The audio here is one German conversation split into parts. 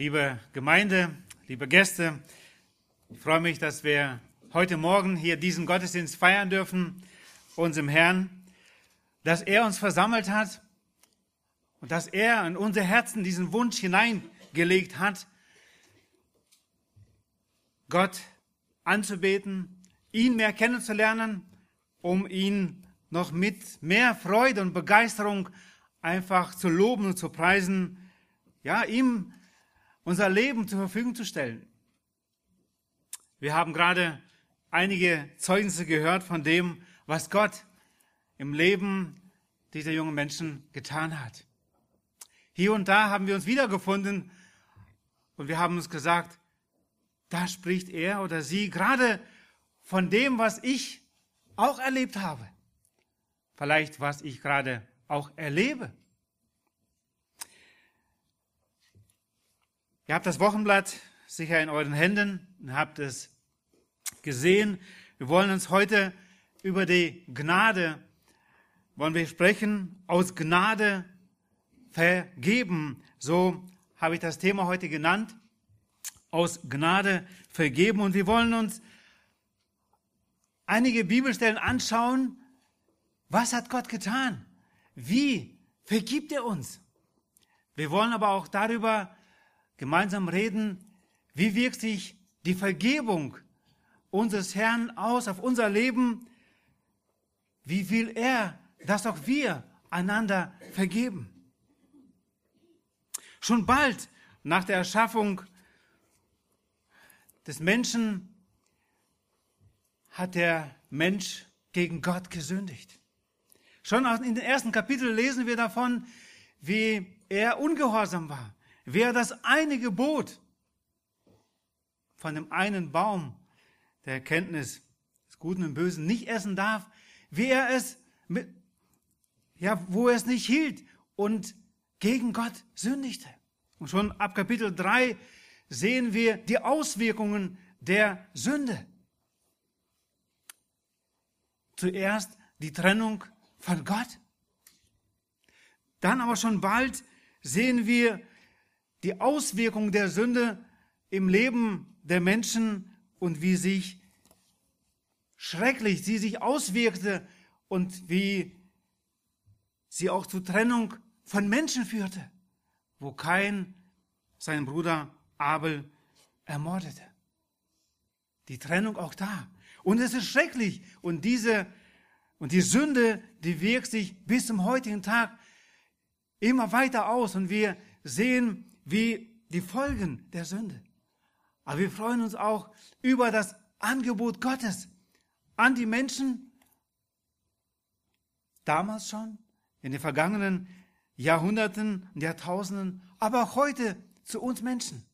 liebe Gemeinde, liebe Gäste, ich freue mich, dass wir heute Morgen hier diesen Gottesdienst feiern dürfen, unserem Herrn, dass er uns versammelt hat und dass er in unser Herzen diesen Wunsch hineingelegt hat, Gott anzubeten, ihn mehr kennenzulernen, um ihn noch mit mehr Freude und Begeisterung einfach zu loben und zu preisen, ja, ihm unser Leben zur Verfügung zu stellen. Wir haben gerade einige Zeugnisse gehört von dem, was Gott im Leben dieser jungen Menschen getan hat. Hier und da haben wir uns wiedergefunden und wir haben uns gesagt, da spricht er oder sie gerade von dem, was ich auch erlebt habe. Vielleicht, was ich gerade auch erlebe. Ihr habt das Wochenblatt sicher in euren Händen und habt es gesehen. Wir wollen uns heute über die Gnade, wollen wir sprechen, aus Gnade vergeben. So habe ich das Thema heute genannt. Aus Gnade vergeben. Und wir wollen uns einige Bibelstellen anschauen. Was hat Gott getan? Wie vergibt er uns? Wir wollen aber auch darüber gemeinsam reden, wie wirkt sich die Vergebung unseres Herrn aus auf unser Leben, wie will er, dass auch wir einander vergeben. Schon bald nach der Erschaffung des Menschen hat der Mensch gegen Gott gesündigt. Schon in den ersten Kapiteln lesen wir davon, wie er ungehorsam war, Wer das eine Gebot von dem einen Baum der Erkenntnis des Guten und Bösen nicht essen darf, wer es mit, ja, wo er es nicht hielt und gegen Gott sündigte. Und schon ab Kapitel 3 sehen wir die Auswirkungen der Sünde. Zuerst die Trennung von Gott. Dann aber schon bald sehen wir die Auswirkungen der Sünde im Leben der Menschen und wie sich schrecklich sie sich auswirkte und wie sie auch zur Trennung von Menschen führte, wo kein seinen Bruder Abel ermordete. Die Trennung auch da. Und es ist schrecklich. Und diese, und die Sünde, die wirkt sich bis zum heutigen Tag immer weiter aus. Und wir sehen, wie die Folgen der Sünde. Aber wir freuen uns auch über das Angebot Gottes an die Menschen, damals schon, in den vergangenen Jahrhunderten und Jahrtausenden, aber auch heute zu uns Menschen.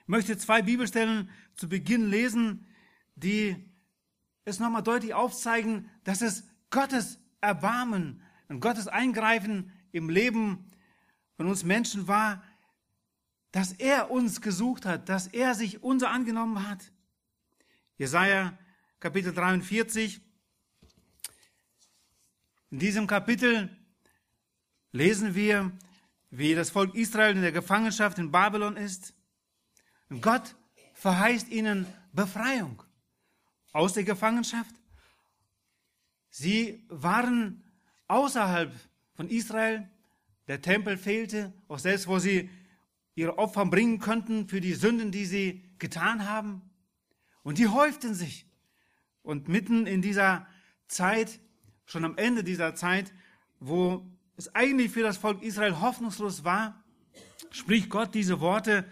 Ich möchte zwei Bibelstellen zu Beginn lesen, die es nochmal deutlich aufzeigen, dass es Gottes Erbarmen und Gottes Eingreifen im Leben von uns Menschen war, dass er uns gesucht hat, dass er sich unser angenommen hat. Jesaja Kapitel 43. In diesem Kapitel lesen wir, wie das Volk Israel in der Gefangenschaft in Babylon ist. Und Gott verheißt ihnen Befreiung aus der Gefangenschaft. Sie waren außerhalb von Israel. Der Tempel fehlte, auch selbst wo sie ihre Opfer bringen könnten für die Sünden, die sie getan haben. Und die häuften sich. Und mitten in dieser Zeit, schon am Ende dieser Zeit, wo es eigentlich für das Volk Israel hoffnungslos war, spricht Gott diese Worte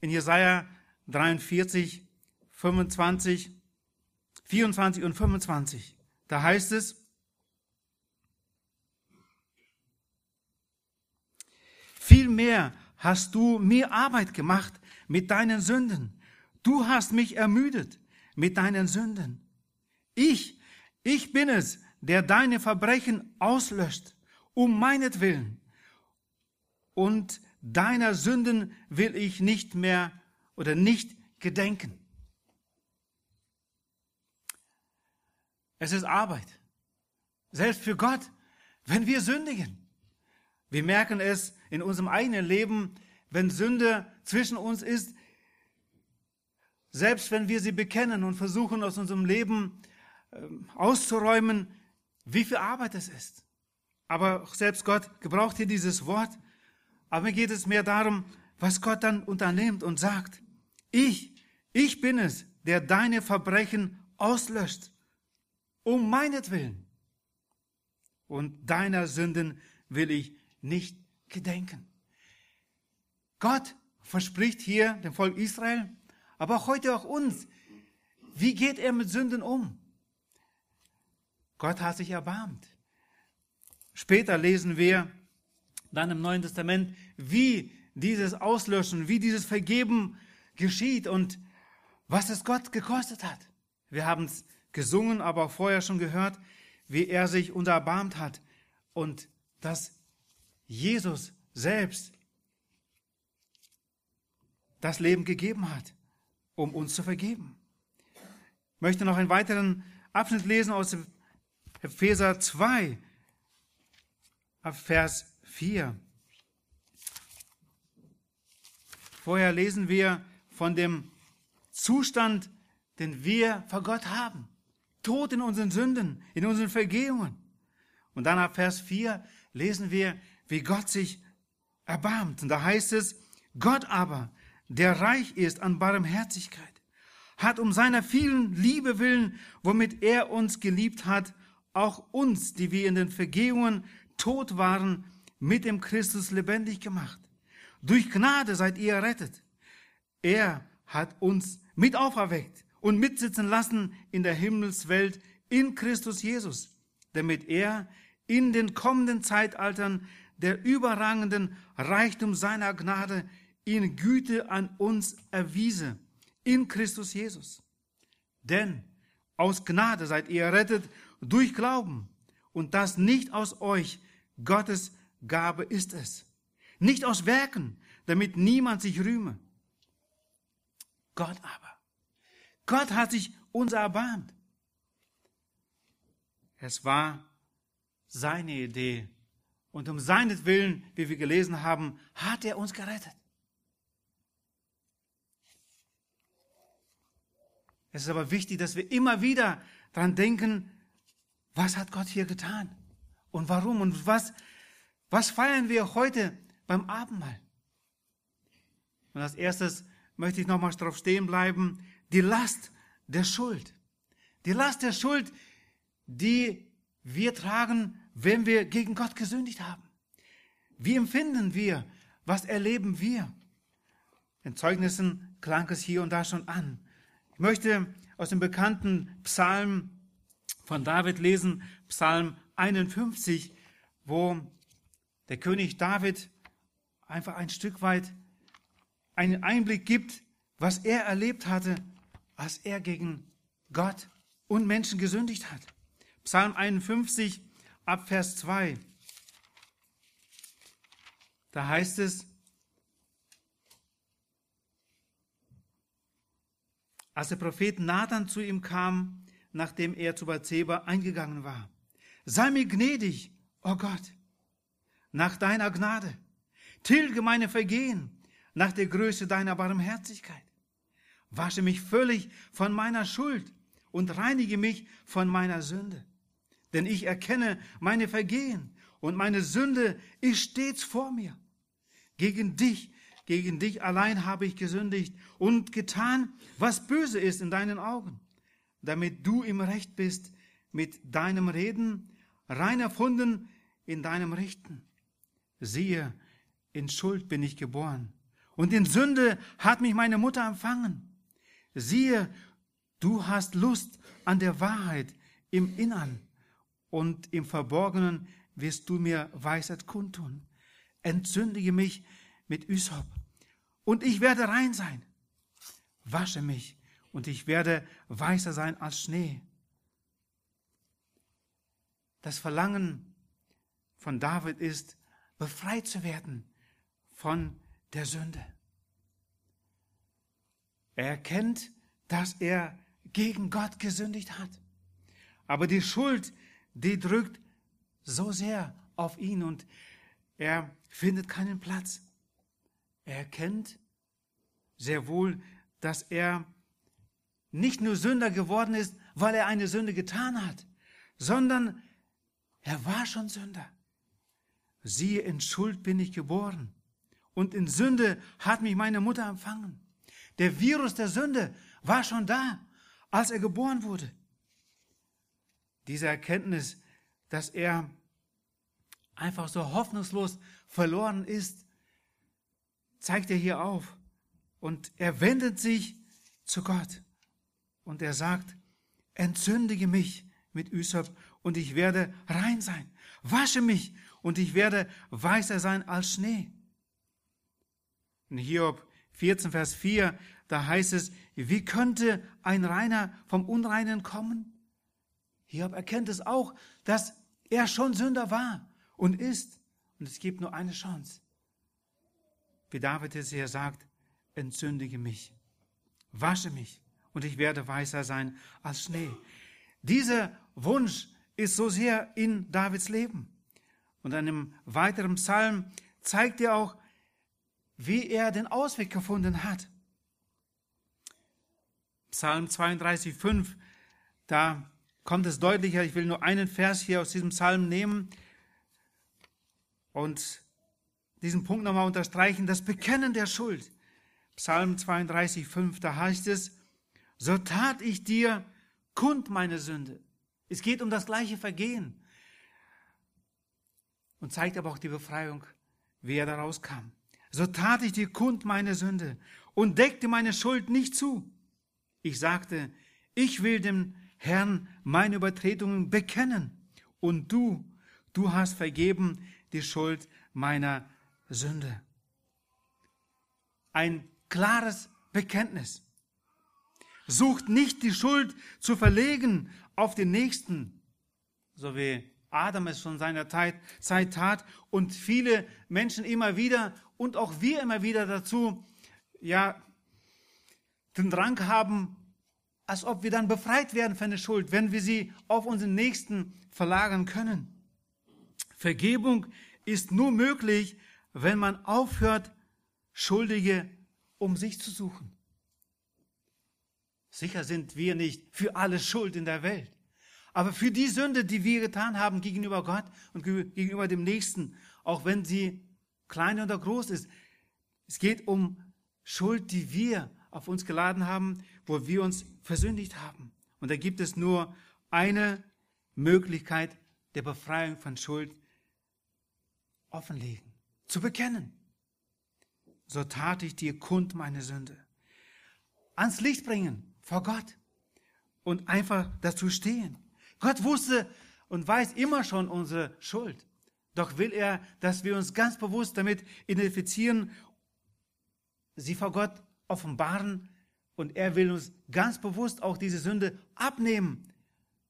in Jesaja 43, 25, 24 und 25. Da heißt es, Vielmehr hast du mir Arbeit gemacht mit deinen Sünden. Du hast mich ermüdet mit deinen Sünden. Ich, ich bin es, der deine Verbrechen auslöscht, um meinetwillen. Und deiner Sünden will ich nicht mehr oder nicht gedenken. Es ist Arbeit. Selbst für Gott, wenn wir sündigen. Wir merken es in unserem eigenen Leben, wenn Sünde zwischen uns ist, selbst wenn wir sie bekennen und versuchen aus unserem Leben äh, auszuräumen, wie viel Arbeit es ist. Aber selbst Gott gebraucht hier dieses Wort. Aber mir geht es mehr darum, was Gott dann unternimmt und sagt. Ich, ich bin es, der deine Verbrechen auslöscht, um meinetwillen. Und deiner Sünden will ich nicht gedenken. Gott verspricht hier dem Volk Israel, aber auch heute auch uns, wie geht er mit Sünden um? Gott hat sich erbarmt. Später lesen wir dann im Neuen Testament, wie dieses Auslöschen, wie dieses Vergeben geschieht und was es Gott gekostet hat. Wir haben es gesungen, aber auch vorher schon gehört, wie er sich uns erbarmt hat und dass Jesus selbst das Leben gegeben hat, um uns zu vergeben. Ich möchte noch einen weiteren Abschnitt lesen aus Epheser 2, ab Vers 4. Vorher lesen wir von dem Zustand, den wir vor Gott haben. Tod in unseren Sünden, in unseren Vergehungen. Und dann ab Vers 4 lesen wir, wie Gott sich erbarmt. Und da heißt es, Gott aber, der reich ist an Barmherzigkeit, hat um seiner vielen Liebe willen, womit er uns geliebt hat, auch uns, die wir in den Vergehungen tot waren, mit dem Christus lebendig gemacht. Durch Gnade seid ihr errettet. Er hat uns mit auferweckt und mitsitzen lassen in der Himmelswelt in Christus Jesus, damit er in den kommenden Zeitaltern der überragenden Reichtum seiner Gnade in Güte an uns erwiese, in Christus Jesus. Denn aus Gnade seid ihr errettet durch Glauben und das nicht aus euch, Gottes Gabe ist es. Nicht aus Werken, damit niemand sich rühme. Gott aber. Gott hat sich uns erbarmt. Es war seine Idee. Und um seinetwillen, wie wir gelesen haben, hat er uns gerettet. Es ist aber wichtig, dass wir immer wieder daran denken, was hat Gott hier getan? Und warum? Und was, was feiern wir heute beim Abendmahl? Und als erstes möchte ich nochmal darauf stehen bleiben, die Last der Schuld. Die Last der Schuld, die wir tragen, wenn wir gegen Gott gesündigt haben. Wie empfinden wir? Was erleben wir? In Zeugnissen klang es hier und da schon an. Ich möchte aus dem bekannten Psalm von David lesen, Psalm 51, wo der König David einfach ein Stück weit einen Einblick gibt, was er erlebt hatte, als er gegen Gott und Menschen gesündigt hat. Psalm 51 ab Vers 2. Da heißt es, als der Prophet Nathan zu ihm kam, nachdem er zu Bathseba eingegangen war. Sei mir gnädig, o oh Gott, nach deiner Gnade. Tilge meine Vergehen nach der Größe deiner Barmherzigkeit. Wasche mich völlig von meiner Schuld und reinige mich von meiner Sünde. Denn ich erkenne meine Vergehen und meine Sünde ist stets vor mir. Gegen dich, gegen dich allein habe ich gesündigt und getan, was böse ist in deinen Augen damit du im Recht bist mit deinem Reden, rein erfunden in deinem Richten. Siehe, in Schuld bin ich geboren und in Sünde hat mich meine Mutter empfangen. Siehe, du hast Lust an der Wahrheit im Innern und im Verborgenen wirst du mir Weisheit kundtun. Entzündige mich mit Ysop und ich werde rein sein. Wasche mich und ich werde weißer sein als Schnee. Das Verlangen von David ist, befreit zu werden von der Sünde. Er erkennt, dass er gegen Gott gesündigt hat. Aber die Schuld, die drückt so sehr auf ihn und er findet keinen Platz. Er erkennt sehr wohl, dass er nicht nur Sünder geworden ist, weil er eine Sünde getan hat, sondern er war schon Sünder. Siehe, in Schuld bin ich geboren und in Sünde hat mich meine Mutter empfangen. Der Virus der Sünde war schon da, als er geboren wurde. Diese Erkenntnis, dass er einfach so hoffnungslos verloren ist, zeigt er hier auf. Und er wendet sich zu Gott. Und er sagt, entzündige mich mit Üsop und ich werde rein sein. Wasche mich und ich werde weißer sein als Schnee. In Hiob 14, Vers 4, da heißt es, wie könnte ein Reiner vom Unreinen kommen? Hiob erkennt es auch, dass er schon Sünder war und ist. Und es gibt nur eine Chance. Wie David es hier sagt, entzündige mich, wasche mich und ich werde weißer sein als Schnee. Dieser Wunsch ist so sehr in Davids Leben. Und in einem weiteren Psalm zeigt er auch, wie er den Ausweg gefunden hat. Psalm 32, 5, da kommt es deutlicher. Ich will nur einen Vers hier aus diesem Psalm nehmen und diesen Punkt nochmal unterstreichen. Das Bekennen der Schuld. Psalm 32, 5, da heißt es, so tat ich dir kund meine Sünde. Es geht um das gleiche Vergehen. Und zeigt aber auch die Befreiung, wie er daraus kam. So tat ich dir kund meine Sünde und deckte meine Schuld nicht zu. Ich sagte, ich will dem Herrn meine Übertretungen bekennen. Und du, du hast vergeben die Schuld meiner Sünde. Ein klares Bekenntnis. Sucht nicht die Schuld zu verlegen auf den Nächsten, so wie Adam es schon seiner Zeit, Zeit tat und viele Menschen immer wieder und auch wir immer wieder dazu, ja, den Drang haben, als ob wir dann befreit werden von der Schuld, wenn wir sie auf unseren Nächsten verlagern können. Vergebung ist nur möglich, wenn man aufhört, Schuldige um sich zu suchen. Sicher sind wir nicht für alle Schuld in der Welt. Aber für die Sünde, die wir getan haben gegenüber Gott und gegenüber dem Nächsten, auch wenn sie klein oder groß ist, es geht um Schuld, die wir auf uns geladen haben, wo wir uns versündigt haben. Und da gibt es nur eine Möglichkeit der Befreiung von Schuld offenlegen, zu bekennen. So tat ich dir kund meine Sünde. Ans Licht bringen vor Gott und einfach dazu stehen. Gott wusste und weiß immer schon unsere Schuld. Doch will er, dass wir uns ganz bewusst damit identifizieren, sie vor Gott offenbaren und er will uns ganz bewusst auch diese Sünde abnehmen,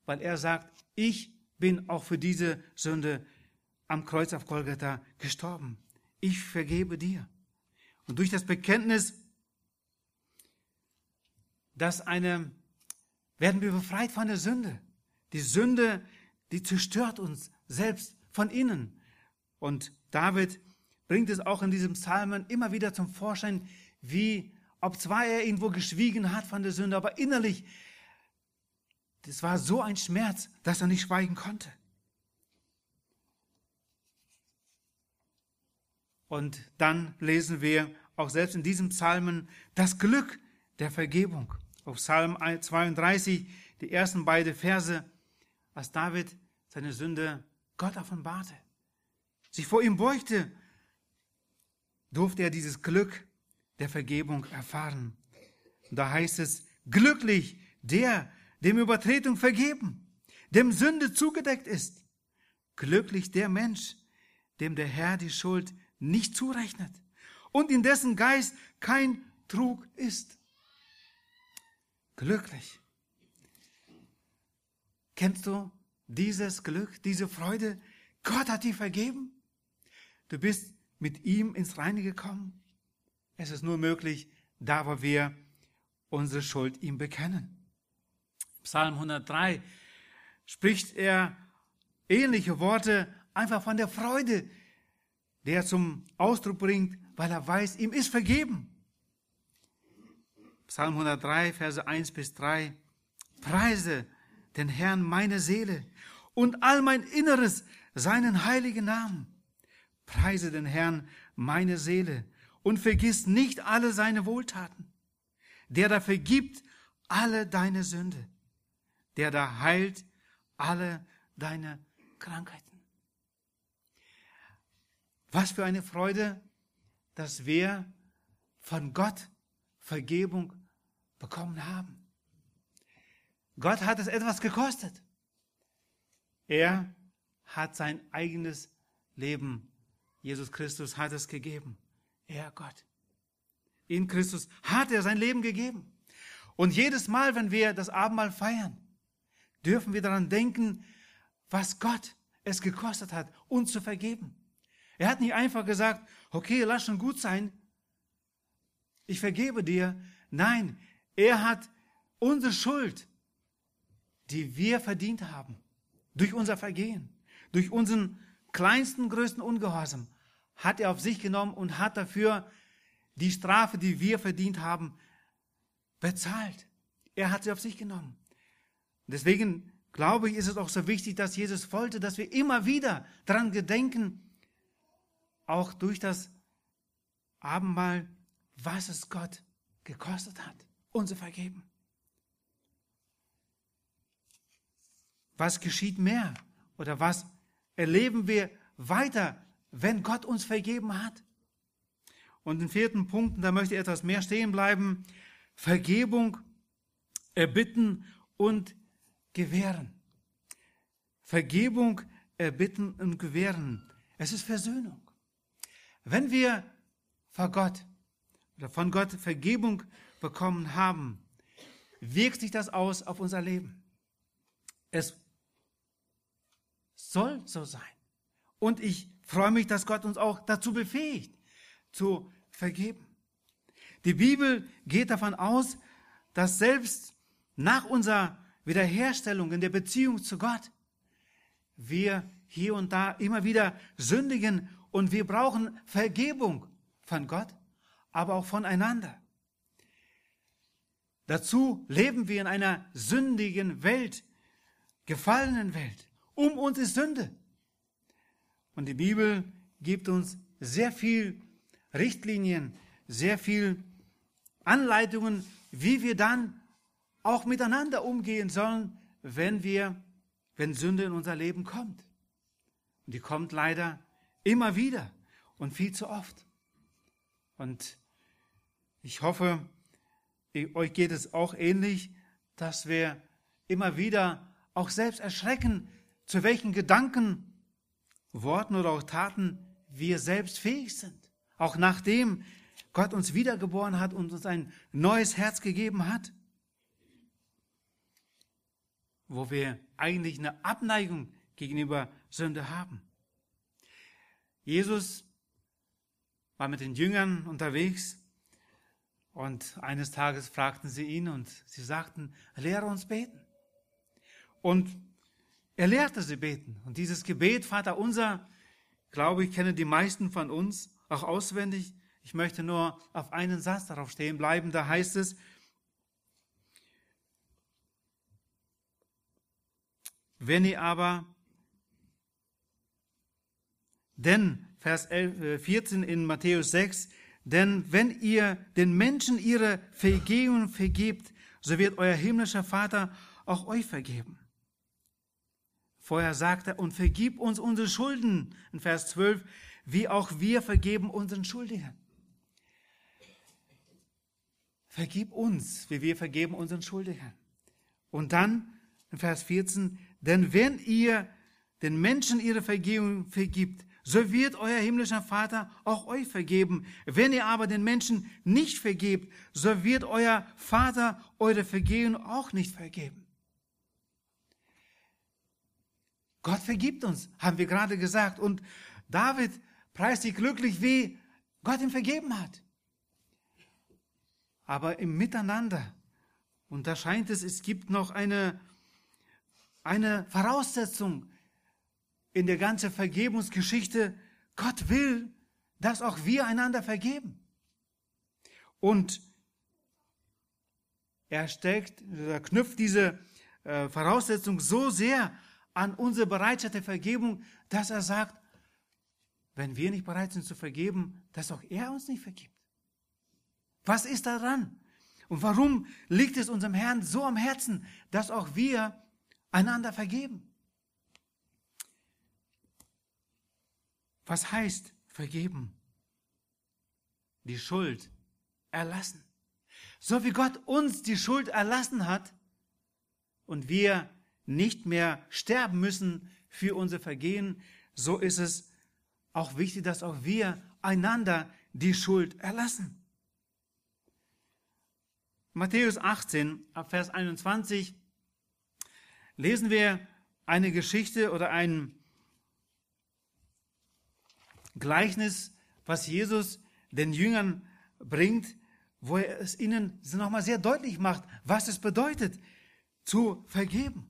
weil er sagt, ich bin auch für diese Sünde am Kreuz auf Golgatha gestorben. Ich vergebe dir. Und durch das Bekenntnis, dass eine, werden wir befreit von der Sünde. Die Sünde, die zerstört uns selbst von innen. Und David bringt es auch in diesem Psalmen immer wieder zum Vorschein, wie, ob zwar er irgendwo geschwiegen hat von der Sünde, aber innerlich, das war so ein Schmerz, dass er nicht schweigen konnte. Und dann lesen wir auch selbst in diesem Psalmen das Glück der Vergebung. Auf Psalm 32, die ersten beiden Verse, als David seine Sünde Gott offenbarte, sich vor ihm beugte, durfte er dieses Glück der Vergebung erfahren. Da heißt es, glücklich der, dem Übertretung vergeben, dem Sünde zugedeckt ist. Glücklich der Mensch, dem der Herr die Schuld nicht zurechnet und in dessen Geist kein Trug ist. Glücklich. Kennst du dieses Glück, diese Freude? Gott hat dir vergeben. Du bist mit ihm ins Reine gekommen. Es ist nur möglich, da wo wir unsere Schuld ihm bekennen. Psalm 103 spricht er ähnliche Worte einfach von der Freude, der zum Ausdruck bringt, weil er weiß, ihm ist vergeben. Psalm 103, Verse 1 bis 3. Preise den Herrn meine Seele und all mein Inneres seinen heiligen Namen. Preise den Herrn meine Seele und vergiss nicht alle seine Wohltaten, der da vergibt alle deine Sünde, der da heilt alle deine Krankheiten. Was für eine Freude, dass wir von Gott Vergebung bekommen haben. Gott hat es etwas gekostet. Er hat sein eigenes Leben, Jesus Christus hat es gegeben. Er Gott. In Christus hat er sein Leben gegeben. Und jedes Mal, wenn wir das Abendmahl feiern, dürfen wir daran denken, was Gott es gekostet hat, uns zu vergeben. Er hat nicht einfach gesagt, okay, lass schon gut sein, ich vergebe dir. Nein, er hat unsere Schuld, die wir verdient haben, durch unser Vergehen, durch unseren kleinsten, größten Ungehorsam, hat er auf sich genommen und hat dafür die Strafe, die wir verdient haben, bezahlt. Er hat sie auf sich genommen. Deswegen glaube ich, ist es auch so wichtig, dass Jesus wollte, dass wir immer wieder daran gedenken, auch durch das Abendmahl, was es Gott gekostet hat, uns zu vergeben. Was geschieht mehr oder was erleben wir weiter, wenn Gott uns vergeben hat? Und den vierten Punkt, da möchte ich etwas mehr stehen bleiben, Vergebung erbitten und gewähren. Vergebung erbitten und gewähren. Es ist Versöhnung. Wenn wir vor Gott oder von Gott Vergebung bekommen haben, wirkt sich das aus auf unser Leben. Es soll so sein. Und ich freue mich, dass Gott uns auch dazu befähigt, zu vergeben. Die Bibel geht davon aus, dass selbst nach unserer Wiederherstellung in der Beziehung zu Gott wir hier und da immer wieder sündigen und wir brauchen Vergebung von Gott, aber auch voneinander. Dazu leben wir in einer sündigen Welt, gefallenen Welt. Um uns ist Sünde. Und die Bibel gibt uns sehr viel Richtlinien, sehr viel Anleitungen, wie wir dann auch miteinander umgehen sollen, wenn wir, wenn Sünde in unser Leben kommt. Und die kommt leider Immer wieder und viel zu oft. Und ich hoffe, euch geht es auch ähnlich, dass wir immer wieder auch selbst erschrecken, zu welchen Gedanken, Worten oder auch Taten wir selbst fähig sind. Auch nachdem Gott uns wiedergeboren hat und uns ein neues Herz gegeben hat, wo wir eigentlich eine Abneigung gegenüber Sünde haben. Jesus war mit den Jüngern unterwegs und eines Tages fragten sie ihn und sie sagten, lehre uns beten. Und er lehrte sie beten. Und dieses Gebet, Vater unser, glaube ich, kennen die meisten von uns auch auswendig. Ich möchte nur auf einen Satz darauf stehen bleiben. Da heißt es, wenn ihr aber denn, Vers 11, 14 äh, in Matthäus 6, denn wenn ihr den Menschen ihre Vergehungen vergebt, so wird euer himmlischer Vater auch euch vergeben. Vorher sagt er, und vergib uns unsere Schulden, in Vers 12, wie auch wir vergeben unseren Schuldigen. Vergib uns, wie wir vergeben unseren Schuldigen. Und dann, in Vers 14, denn wenn ihr den Menschen ihre Vergehung vergibt, so wird euer himmlischer Vater auch euch vergeben. Wenn ihr aber den Menschen nicht vergebt, so wird euer Vater eure Vergehen auch nicht vergeben. Gott vergibt uns, haben wir gerade gesagt. Und David preist sich glücklich, wie Gott ihm vergeben hat. Aber im Miteinander, und da scheint es, es gibt noch eine, eine Voraussetzung, in der ganzen Vergebungsgeschichte, Gott will, dass auch wir einander vergeben. Und er steckt, er knüpft diese äh, Voraussetzung so sehr an unsere Bereitschaft der Vergebung, dass er sagt, wenn wir nicht bereit sind zu vergeben, dass auch er uns nicht vergibt. Was ist daran? Und warum liegt es unserem Herrn so am Herzen, dass auch wir einander vergeben? Was heißt vergeben? Die Schuld erlassen. So wie Gott uns die Schuld erlassen hat und wir nicht mehr sterben müssen für unser Vergehen, so ist es auch wichtig, dass auch wir einander die Schuld erlassen. Matthäus 18, Vers 21 lesen wir eine Geschichte oder ein Gleichnis, was Jesus den Jüngern bringt, wo er es ihnen nochmal sehr deutlich macht, was es bedeutet, zu vergeben.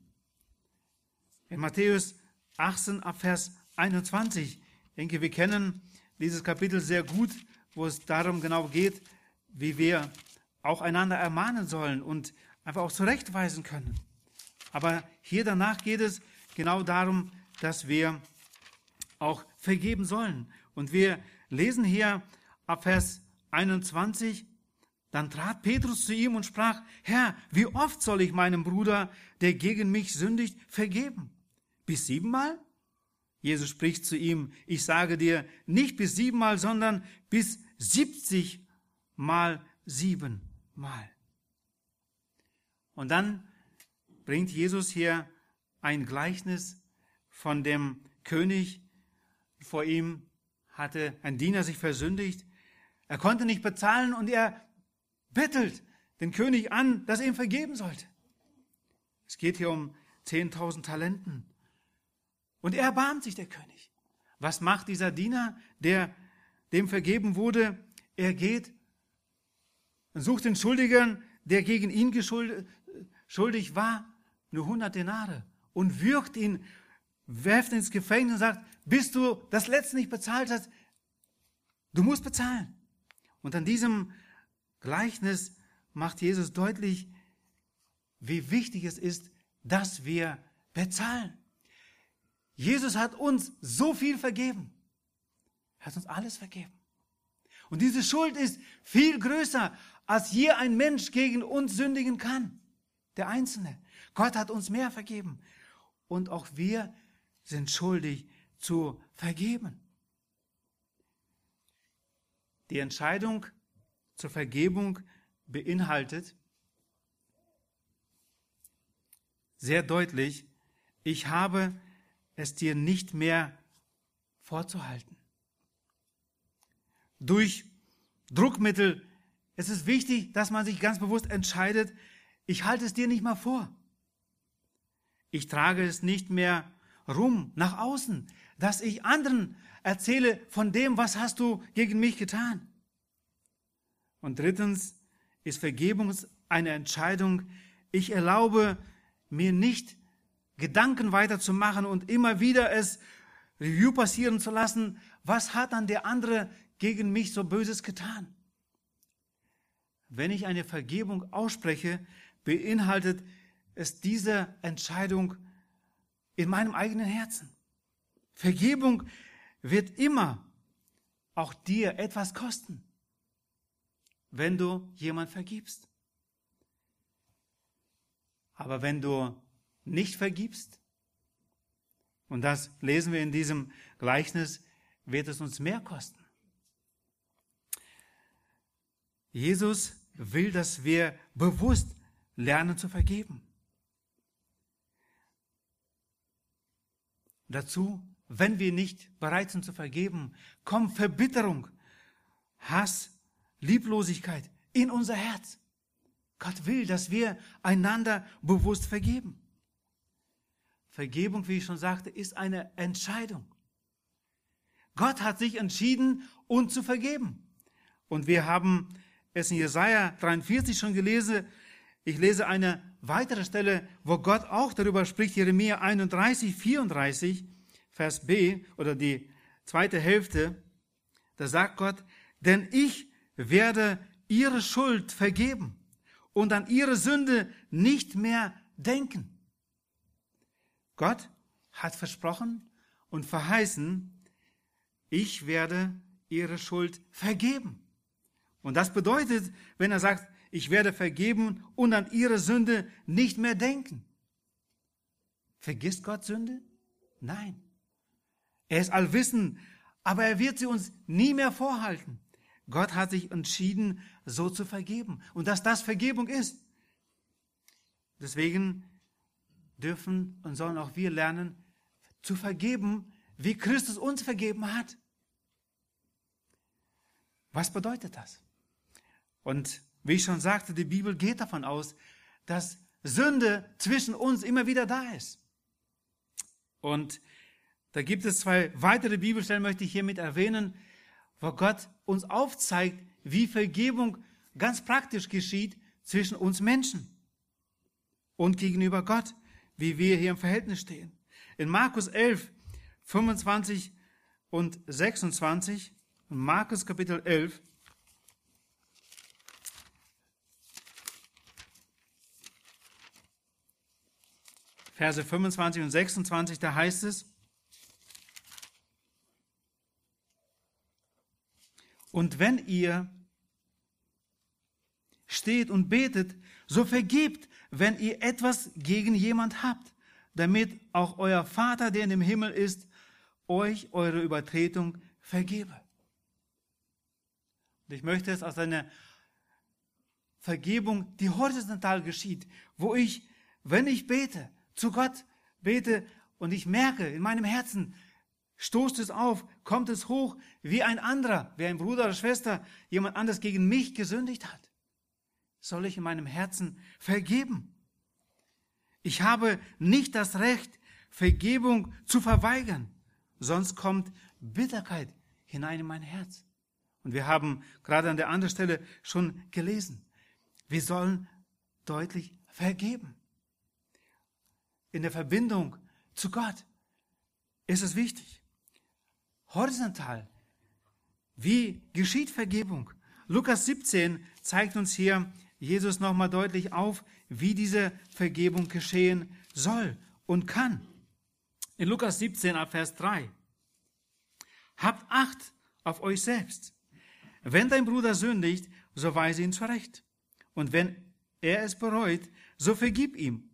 In Matthäus 18 ab Vers 21, ich denke, wir kennen dieses Kapitel sehr gut, wo es darum genau geht, wie wir auch einander ermahnen sollen und einfach auch zurechtweisen können. Aber hier danach geht es genau darum, dass wir auch vergeben sollen. Und wir lesen hier ab Vers 21, dann trat Petrus zu ihm und sprach, Herr, wie oft soll ich meinem Bruder, der gegen mich sündigt, vergeben? Bis siebenmal? Jesus spricht zu ihm, ich sage dir, nicht bis siebenmal, sondern bis siebzig mal siebenmal. Und dann bringt Jesus hier ein Gleichnis von dem König, vor ihm hatte ein Diener sich versündigt. Er konnte nicht bezahlen und er bettelt den König an, dass er ihm vergeben sollte. Es geht hier um 10.000 Talenten. Und er erbarmt sich der König. Was macht dieser Diener, der dem vergeben wurde? Er geht und sucht den Schuldigern, der gegen ihn schuldig war, nur 100 Denare und würgt ihn, werft ihn ins Gefängnis und sagt, bis du das letzte nicht bezahlt hast, du musst bezahlen. Und an diesem Gleichnis macht Jesus deutlich, wie wichtig es ist, dass wir bezahlen. Jesus hat uns so viel vergeben. Er hat uns alles vergeben. Und diese Schuld ist viel größer, als je ein Mensch gegen uns sündigen kann. Der Einzelne. Gott hat uns mehr vergeben. Und auch wir sind schuldig zu vergeben. Die Entscheidung zur Vergebung beinhaltet sehr deutlich, ich habe es dir nicht mehr vorzuhalten. Durch Druckmittel, es ist wichtig, dass man sich ganz bewusst entscheidet, ich halte es dir nicht mehr vor. Ich trage es nicht mehr rum nach außen, dass ich anderen erzähle von dem, was hast du gegen mich getan. Und drittens ist Vergebung eine Entscheidung. Ich erlaube mir nicht, Gedanken weiterzumachen und immer wieder es Review passieren zu lassen. Was hat dann der andere gegen mich so Böses getan? Wenn ich eine Vergebung ausspreche, beinhaltet es diese Entscheidung in meinem eigenen Herzen. Vergebung wird immer auch dir etwas kosten, wenn du jemand vergibst. Aber wenn du nicht vergibst, und das lesen wir in diesem Gleichnis, wird es uns mehr kosten. Jesus will, dass wir bewusst lernen zu vergeben. Dazu, wenn wir nicht bereit sind zu vergeben, kommt Verbitterung, Hass, Lieblosigkeit in unser Herz. Gott will, dass wir einander bewusst vergeben. Vergebung, wie ich schon sagte, ist eine Entscheidung. Gott hat sich entschieden, uns zu vergeben. Und wir haben es in Jesaja 43 schon gelesen, ich lese eine weitere Stelle, wo Gott auch darüber spricht, Jeremia 31, 34, Vers B oder die zweite Hälfte. da sagt Gott, denn ich werde ihre Schuld vergeben und an ihre Sünde nicht mehr denken. Gott hat versprochen und verheißen, ich werde ihre Schuld vergeben. Und das bedeutet, wenn er sagt, ich werde vergeben und an ihre Sünde nicht mehr denken. Vergisst Gott Sünde? Nein. Er ist allwissend, aber er wird sie uns nie mehr vorhalten. Gott hat sich entschieden, so zu vergeben. Und dass das Vergebung ist. Deswegen dürfen und sollen auch wir lernen, zu vergeben, wie Christus uns vergeben hat. Was bedeutet das? Und wie ich schon sagte, die Bibel geht davon aus, dass Sünde zwischen uns immer wieder da ist. Und da gibt es zwei weitere Bibelstellen, möchte ich hiermit erwähnen, wo Gott uns aufzeigt, wie Vergebung ganz praktisch geschieht zwischen uns Menschen und gegenüber Gott, wie wir hier im Verhältnis stehen. In Markus 11, 25 und 26, Markus Kapitel 11, Verse 25 und 26, da heißt es, Und wenn ihr steht und betet, so vergebt, wenn ihr etwas gegen jemand habt, damit auch euer Vater, der in dem Himmel ist, euch eure Übertretung vergebe. Und ich möchte es aus einer Vergebung, die horizontal geschieht, wo ich, wenn ich bete, zu Gott bete und ich merke in meinem Herzen, stoßt es auf, kommt es hoch, wie ein anderer, wie ein Bruder oder Schwester, jemand anders gegen mich gesündigt hat. Soll ich in meinem Herzen vergeben? Ich habe nicht das Recht, Vergebung zu verweigern, sonst kommt Bitterkeit hinein in mein Herz. Und wir haben gerade an der anderen Stelle schon gelesen, wir sollen deutlich vergeben in der Verbindung zu Gott ist es wichtig. Horizontal. Wie geschieht Vergebung? Lukas 17 zeigt uns hier Jesus nochmal deutlich auf, wie diese Vergebung geschehen soll und kann. In Lukas 17 ab Vers 3. Habt Acht auf euch selbst. Wenn dein Bruder sündigt, so weise ihn zurecht. Und wenn er es bereut, so vergib ihm.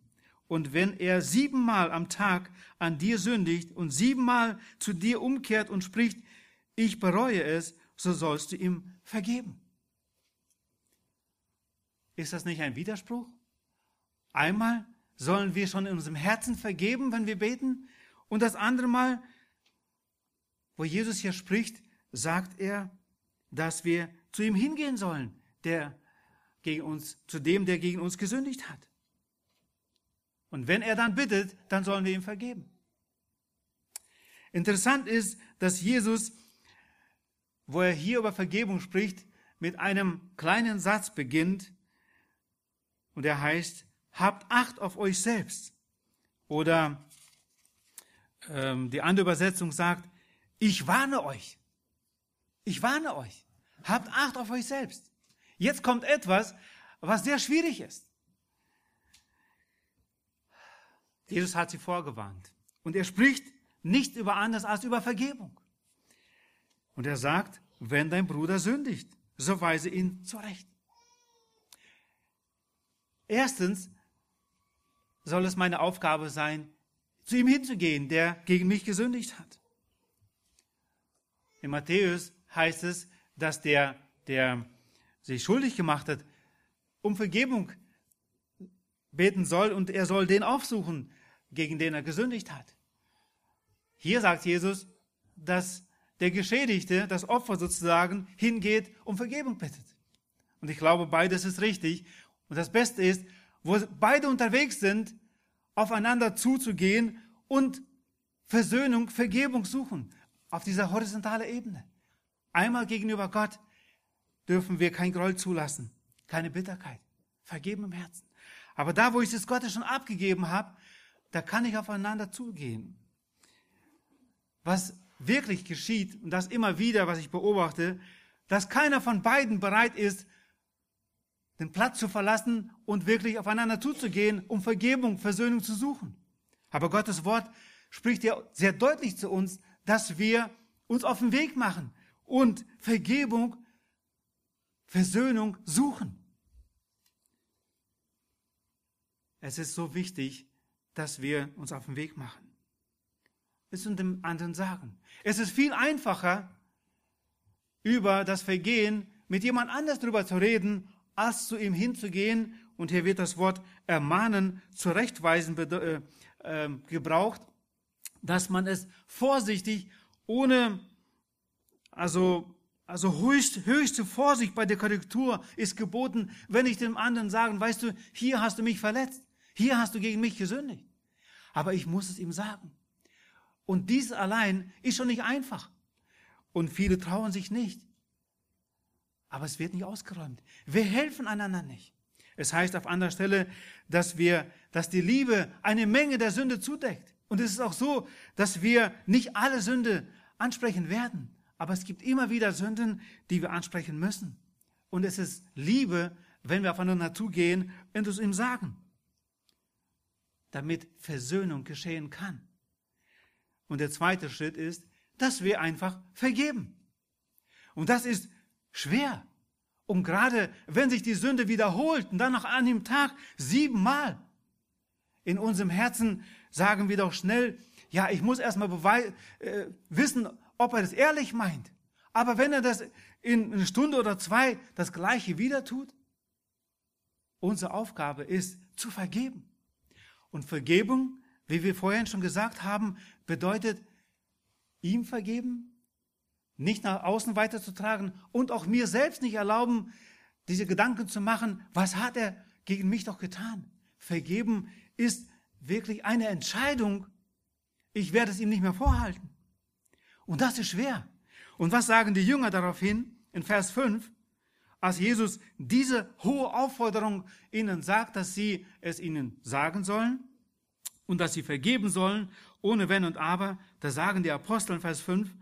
Und wenn er siebenmal am Tag an dir sündigt und siebenmal zu dir umkehrt und spricht, ich bereue es, so sollst du ihm vergeben. Ist das nicht ein Widerspruch? Einmal sollen wir schon in unserem Herzen vergeben, wenn wir beten, und das andere Mal, wo Jesus hier spricht, sagt er, dass wir zu ihm hingehen sollen, der gegen uns, zu dem, der gegen uns gesündigt hat. Und wenn er dann bittet, dann sollen wir ihm vergeben. Interessant ist, dass Jesus, wo er hier über Vergebung spricht, mit einem kleinen Satz beginnt und er heißt, habt Acht auf euch selbst. Oder ähm, die andere Übersetzung sagt, ich warne euch. Ich warne euch. Habt Acht auf euch selbst. Jetzt kommt etwas, was sehr schwierig ist. Jesus hat sie vorgewarnt. Und er spricht nicht über anders als über Vergebung. Und er sagt, wenn dein Bruder sündigt, so weise ihn zurecht. Erstens soll es meine Aufgabe sein, zu ihm hinzugehen, der gegen mich gesündigt hat. In Matthäus heißt es, dass der, der sich schuldig gemacht hat, um Vergebung beten soll und er soll den aufsuchen, gegen den er gesündigt hat. Hier sagt Jesus, dass der Geschädigte, das Opfer sozusagen, hingeht und Vergebung bittet. Und ich glaube, beides ist richtig. Und das Beste ist, wo beide unterwegs sind, aufeinander zuzugehen und Versöhnung, Vergebung suchen. Auf dieser horizontalen Ebene. Einmal gegenüber Gott dürfen wir kein Groll zulassen, keine Bitterkeit, vergeben im Herzen. Aber da, wo ich es Gottes schon abgegeben habe, da kann ich aufeinander zugehen. Was wirklich geschieht, und das immer wieder, was ich beobachte, dass keiner von beiden bereit ist, den Platz zu verlassen und wirklich aufeinander zuzugehen, um Vergebung, Versöhnung zu suchen. Aber Gottes Wort spricht ja sehr deutlich zu uns, dass wir uns auf den Weg machen und Vergebung, Versöhnung suchen. Es ist so wichtig, dass wir uns auf den Weg machen. Es und dem anderen sagen. Es ist viel einfacher, über das Vergehen mit jemand anders drüber zu reden, als zu ihm hinzugehen. Und hier wird das Wort ermahnen, zurechtweisen äh, äh, gebraucht, dass man es vorsichtig, ohne, also, also höchst, höchste Vorsicht bei der Korrektur ist geboten, wenn ich dem anderen sage, weißt du, hier hast du mich verletzt, hier hast du gegen mich gesündigt. Aber ich muss es ihm sagen. Und dies allein ist schon nicht einfach. Und viele trauen sich nicht. Aber es wird nicht ausgeräumt. Wir helfen einander nicht. Es heißt auf anderer Stelle, dass wir, dass die Liebe eine Menge der Sünde zudeckt. Und es ist auch so, dass wir nicht alle Sünde ansprechen werden. Aber es gibt immer wieder Sünden, die wir ansprechen müssen. Und es ist Liebe, wenn wir aufeinander zugehen und es ihm sagen. Damit Versöhnung geschehen kann. Und der zweite Schritt ist, dass wir einfach vergeben. Und das ist schwer. Und gerade wenn sich die Sünde wiederholt und dann noch an dem Tag siebenmal in unserem Herzen sagen wir doch schnell, ja, ich muss erstmal äh, wissen, ob er das ehrlich meint. Aber wenn er das in einer Stunde oder zwei das Gleiche wieder tut, unsere Aufgabe ist zu vergeben. Und Vergebung, wie wir vorhin schon gesagt haben, bedeutet ihm vergeben, nicht nach außen weiterzutragen und auch mir selbst nicht erlauben, diese Gedanken zu machen, was hat er gegen mich doch getan? Vergeben ist wirklich eine Entscheidung. Ich werde es ihm nicht mehr vorhalten. Und das ist schwer. Und was sagen die Jünger daraufhin in Vers 5? Als Jesus diese hohe Aufforderung ihnen sagt, dass sie es ihnen sagen sollen und dass sie vergeben sollen, ohne Wenn und Aber, da sagen die Apostel in Vers 5,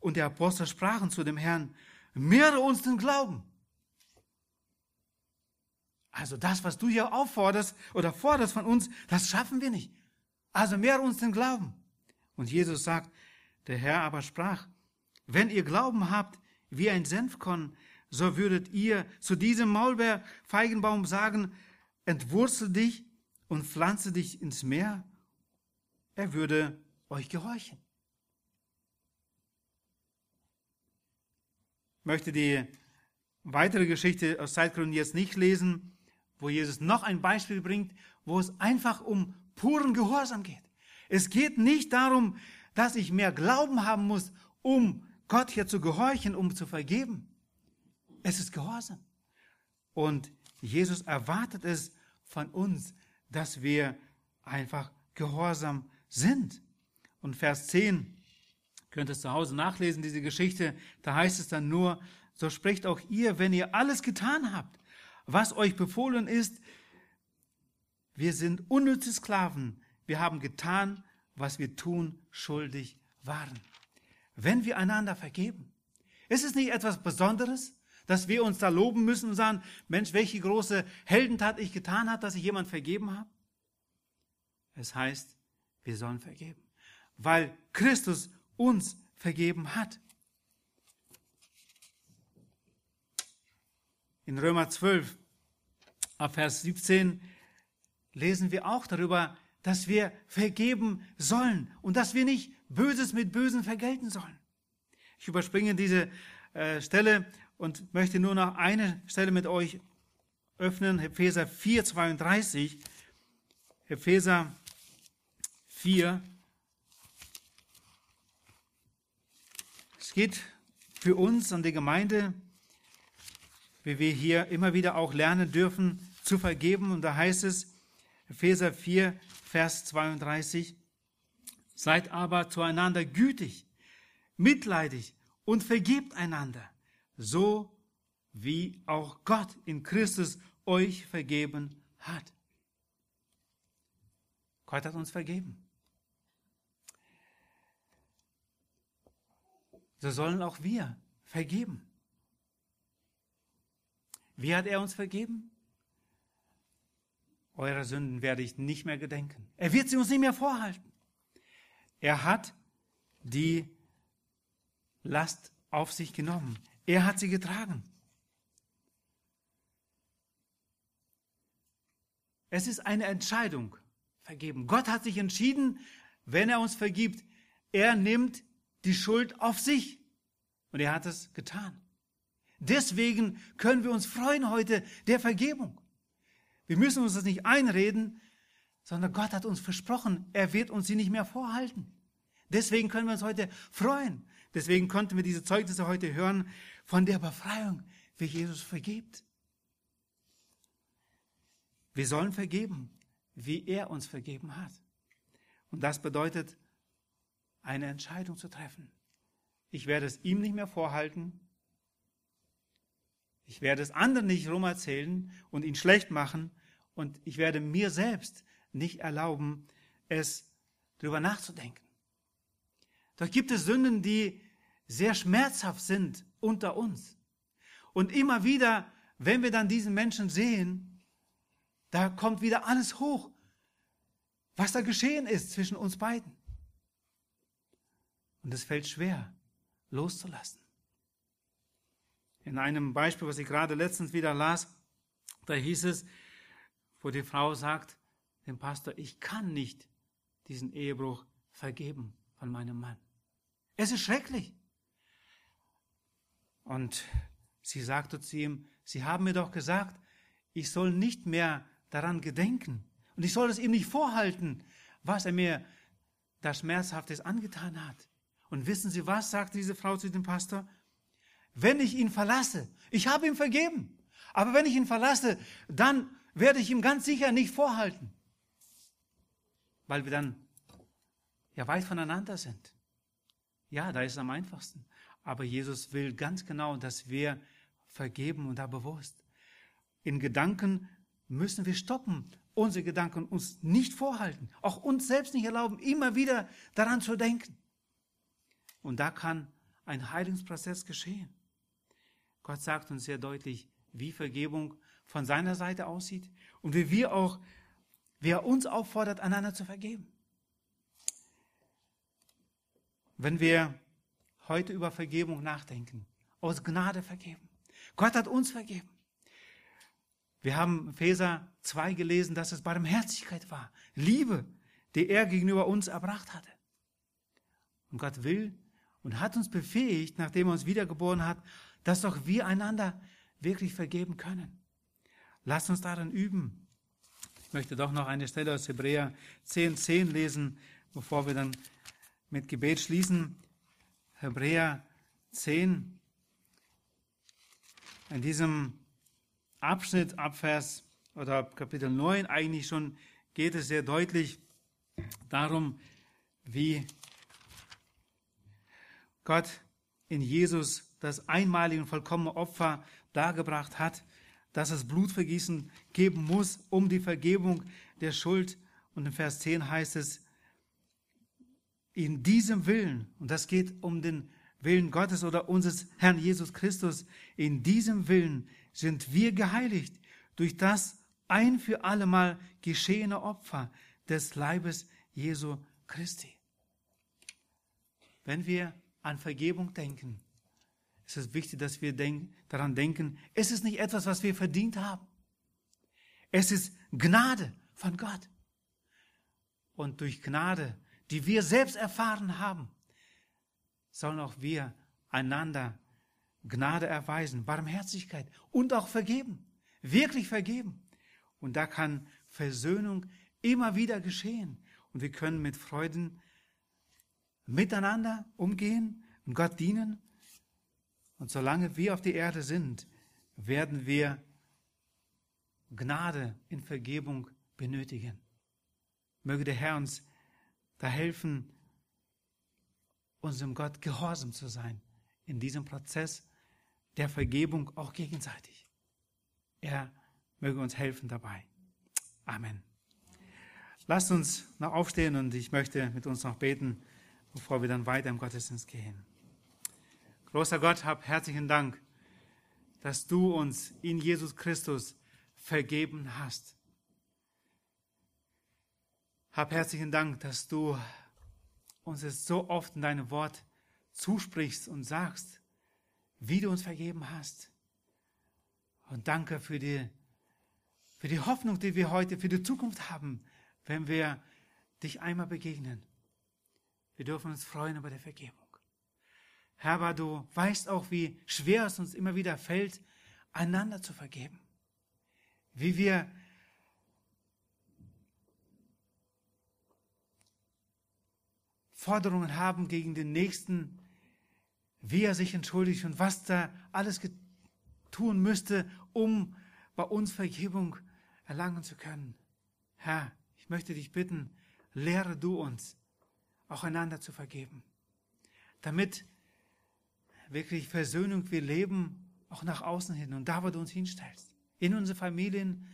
und die Apostel sprachen zu dem Herrn, mehre uns den Glauben. Also das, was du hier aufforderst oder forderst von uns, das schaffen wir nicht. Also mehre uns den Glauben. Und Jesus sagt, der Herr aber sprach, wenn ihr Glauben habt wie ein Senfkorn, so würdet ihr zu diesem Maulbeerfeigenbaum sagen, entwurzel dich und pflanze dich ins Meer. Er würde euch gehorchen. Möchte die weitere Geschichte aus Zeitgründen jetzt nicht lesen, wo Jesus noch ein Beispiel bringt, wo es einfach um puren Gehorsam geht. Es geht nicht darum, dass ich mehr Glauben haben muss, um Gott hier zu gehorchen, um zu vergeben. Es ist Gehorsam. Und Jesus erwartet es von uns, dass wir einfach gehorsam sind. Und Vers 10, könnt ihr zu Hause nachlesen, diese Geschichte, da heißt es dann nur, so spricht auch ihr, wenn ihr alles getan habt, was euch befohlen ist. Wir sind unnütze Sklaven. Wir haben getan, was wir tun schuldig waren. Wenn wir einander vergeben, ist es nicht etwas Besonderes, dass wir uns da loben müssen und sagen, Mensch, welche große Heldentat ich getan habe, dass ich jemand vergeben habe? Es heißt, wir sollen vergeben, weil Christus uns vergeben hat. In Römer 12, ab Vers 17, lesen wir auch darüber, dass wir vergeben sollen und dass wir nicht Böses mit Bösen vergelten sollen. Ich überspringe diese äh, Stelle und möchte nur noch eine Stelle mit euch öffnen, Epheser 4, 32. Epheser 4. geht für uns an die Gemeinde wie wir hier immer wieder auch lernen dürfen, zu vergeben. Und da heißt es, Epheser 4, Vers 32, seid aber zueinander gütig, mitleidig und vergebt einander, so wie auch Gott in Christus euch vergeben hat. Gott hat uns vergeben. So sollen auch wir vergeben. Wie hat er uns vergeben? Eure Sünden werde ich nicht mehr gedenken. Er wird sie uns nicht mehr vorhalten. Er hat die Last auf sich genommen. Er hat sie getragen. Es ist eine Entscheidung, vergeben. Gott hat sich entschieden, wenn er uns vergibt, er nimmt die Schuld auf sich. Und er hat es getan. Deswegen können wir uns freuen heute der Vergebung. Wir müssen uns das nicht einreden, sondern Gott hat uns versprochen, er wird uns sie nicht mehr vorhalten. Deswegen können wir uns heute freuen. Deswegen konnten wir diese Zeugnisse heute hören von der Befreiung, wie Jesus vergibt. Wir sollen vergeben, wie er uns vergeben hat. Und das bedeutet, eine Entscheidung zu treffen. Ich werde es ihm nicht mehr vorhalten. Ich werde es anderen nicht rumerzählen und ihn schlecht machen. Und ich werde mir selbst nicht erlauben, es darüber nachzudenken. Doch gibt es Sünden, die sehr schmerzhaft sind unter uns. Und immer wieder, wenn wir dann diesen Menschen sehen, da kommt wieder alles hoch, was da geschehen ist zwischen uns beiden. Und es fällt schwer, loszulassen. In einem Beispiel, was ich gerade letztens wieder las, da hieß es, wo die Frau sagt dem Pastor, ich kann nicht diesen Ehebruch vergeben von meinem Mann. Es ist schrecklich. Und sie sagte zu ihm, Sie haben mir doch gesagt, ich soll nicht mehr daran gedenken. Und ich soll es ihm nicht vorhalten, was er mir da Schmerzhaftes angetan hat. Und wissen Sie was, sagte diese Frau zu dem Pastor? Wenn ich ihn verlasse, ich habe ihm vergeben, aber wenn ich ihn verlasse, dann werde ich ihm ganz sicher nicht vorhalten. Weil wir dann ja weit voneinander sind. Ja, da ist es am einfachsten. Aber Jesus will ganz genau, dass wir vergeben und da bewusst. In Gedanken müssen wir stoppen, unsere Gedanken uns nicht vorhalten, auch uns selbst nicht erlauben, immer wieder daran zu denken. Und da kann ein Heilungsprozess geschehen. Gott sagt uns sehr deutlich, wie Vergebung von seiner Seite aussieht und wie wir auch, wie er uns auffordert, einander zu vergeben. Wenn wir heute über Vergebung nachdenken. Aus Gnade vergeben. Gott hat uns vergeben. Wir haben Epheser 2 gelesen, dass es Barmherzigkeit war. Liebe, die er gegenüber uns erbracht hatte. Und Gott will und hat uns befähigt, nachdem er uns wiedergeboren hat, dass auch wir einander wirklich vergeben können. Lasst uns darin üben. Ich möchte doch noch eine Stelle aus Hebräer 10, 10 lesen, bevor wir dann mit Gebet schließen. Hebräer 10, in diesem Abschnitt, Abvers oder Kapitel 9 eigentlich schon, geht es sehr deutlich darum, wie Gott in Jesus das einmalige und vollkommene Opfer dargebracht hat, dass es Blutvergießen geben muss, um die Vergebung der Schuld. Und in Vers 10 heißt es, in diesem Willen, und das geht um den Willen Gottes oder unseres Herrn Jesus Christus, in diesem Willen sind wir geheiligt durch das ein für allemal geschehene Opfer des Leibes Jesu Christi. Wenn wir an Vergebung denken, ist es wichtig, dass wir denk daran denken, es ist nicht etwas, was wir verdient haben. Es ist Gnade von Gott. Und durch Gnade die wir selbst erfahren haben, sollen auch wir einander Gnade erweisen, Barmherzigkeit und auch vergeben, wirklich vergeben. Und da kann Versöhnung immer wieder geschehen. Und wir können mit Freuden miteinander umgehen und Gott dienen. Und solange wir auf der Erde sind, werden wir Gnade in Vergebung benötigen. Möge der Herr uns da helfen, unserem Gott gehorsam zu sein in diesem Prozess der Vergebung auch gegenseitig. Er möge uns helfen dabei. Amen. Lasst uns noch aufstehen und ich möchte mit uns noch beten, bevor wir dann weiter im Gottesdienst gehen. Großer Gott, hab herzlichen Dank, dass du uns in Jesus Christus vergeben hast. Hab herzlichen Dank, dass du uns es so oft in deinem Wort zusprichst und sagst, wie du uns vergeben hast. Und danke für die, für die Hoffnung, die wir heute für die Zukunft haben, wenn wir dich einmal begegnen. Wir dürfen uns freuen über die Vergebung. Herr, aber du weißt auch, wie schwer es uns immer wieder fällt, einander zu vergeben. Wie wir Forderungen haben gegen den Nächsten, wie er sich entschuldigt und was da alles tun müsste, um bei uns Vergebung erlangen zu können. Herr, ich möchte dich bitten, lehre du uns, auch einander zu vergeben, damit wirklich Versöhnung wir leben, auch nach außen hin und da, wo du uns hinstellst, in unsere Familien,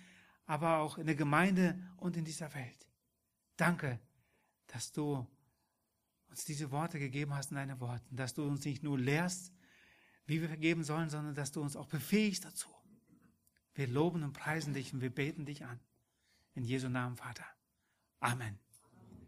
aber auch in der Gemeinde und in dieser Welt. Danke, dass du uns diese Worte gegeben hast in deinen Worten, dass du uns nicht nur lehrst, wie wir vergeben sollen, sondern dass du uns auch befähigst dazu. Wir loben und preisen dich und wir beten dich an. In Jesu Namen, Vater. Amen.